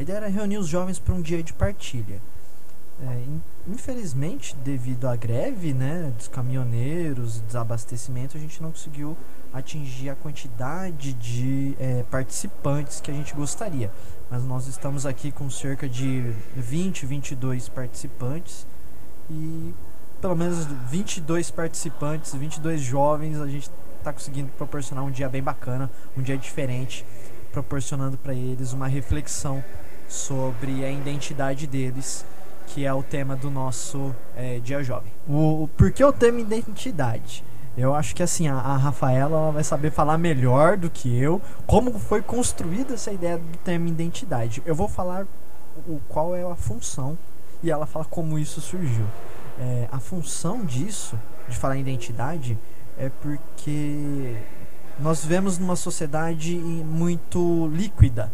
A ideia era reunir os jovens para um dia de partilha. É, infelizmente, devido à greve né, dos caminhoneiros, desabastecimento, a gente não conseguiu atingir a quantidade de é, participantes que a gente gostaria. Mas nós estamos aqui com cerca de 20, 22 participantes e pelo menos 22 participantes, 22 jovens, a gente está conseguindo proporcionar um dia bem bacana, um dia diferente, proporcionando para eles uma reflexão sobre a identidade deles, que é o tema do nosso é, Dia Jovem. O, por que o tema identidade? Eu acho que assim, a, a Rafaela vai saber falar melhor do que eu como foi construída essa ideia do tema identidade. Eu vou falar o, qual é a função e ela fala como isso surgiu. É, a função disso, de falar em identidade, é porque nós vivemos numa sociedade muito líquida,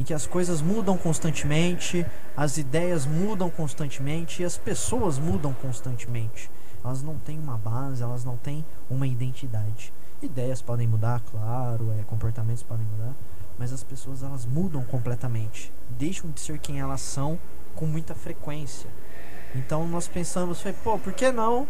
em que as coisas mudam constantemente, as ideias mudam constantemente e as pessoas mudam constantemente. Elas não têm uma base, elas não têm uma identidade. Ideias podem mudar, claro, é, comportamentos podem mudar, mas as pessoas elas mudam completamente, deixam de ser quem elas são com muita frequência. Então nós pensamos, pô, por que não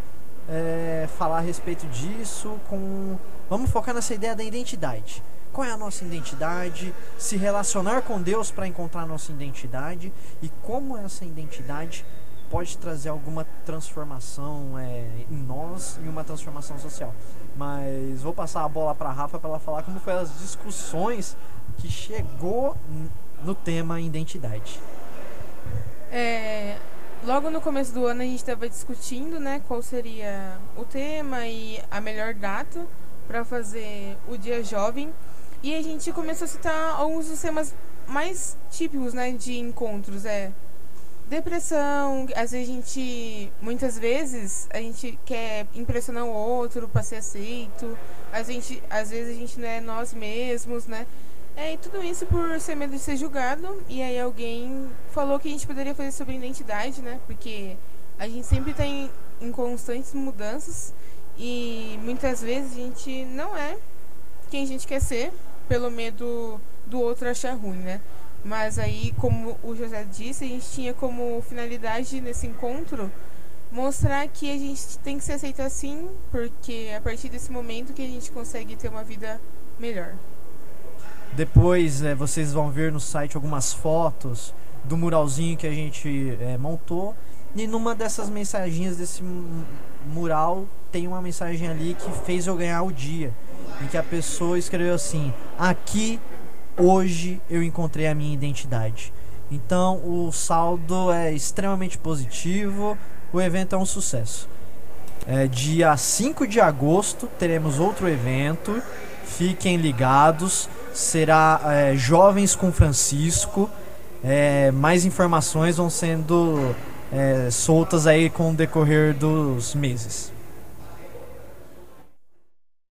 é, falar a respeito disso com. Vamos focar nessa ideia da identidade. Qual é a nossa identidade? Se relacionar com Deus para encontrar a nossa identidade e como essa identidade pode trazer alguma transformação é, em nós e uma transformação social. Mas vou passar a bola para a Rafa para ela falar como foi as discussões que chegou no tema identidade. É, logo no começo do ano a gente estava discutindo, né, qual seria o tema e a melhor data para fazer o Dia Jovem. E a gente começou a citar alguns dos temas mais típicos, né, de encontros, é depressão, às vezes a gente, muitas vezes a gente quer impressionar o outro para ser aceito. A gente, às vezes a gente não é nós mesmos, né? É, e tudo isso por ser medo de ser julgado. E aí alguém falou que a gente poderia fazer sobre identidade, né? Porque a gente sempre está em, constantes mudanças e muitas vezes a gente não é quem a gente quer ser pelo medo do outro achar ruim, né? Mas aí, como o José disse, a gente tinha como finalidade nesse encontro mostrar que a gente tem que se aceitar assim, porque é a partir desse momento que a gente consegue ter uma vida melhor. Depois é, vocês vão ver no site algumas fotos do muralzinho que a gente é, montou. E numa dessas mensagens desse mural tem uma mensagem ali que fez eu ganhar o dia. Em que a pessoa escreveu assim: Aqui, hoje, eu encontrei a minha identidade. Então o saldo é extremamente positivo, o evento é um sucesso. É, dia 5 de agosto teremos outro evento, fiquem ligados será é, Jovens com Francisco. É, mais informações vão sendo é, soltas aí com o decorrer dos meses.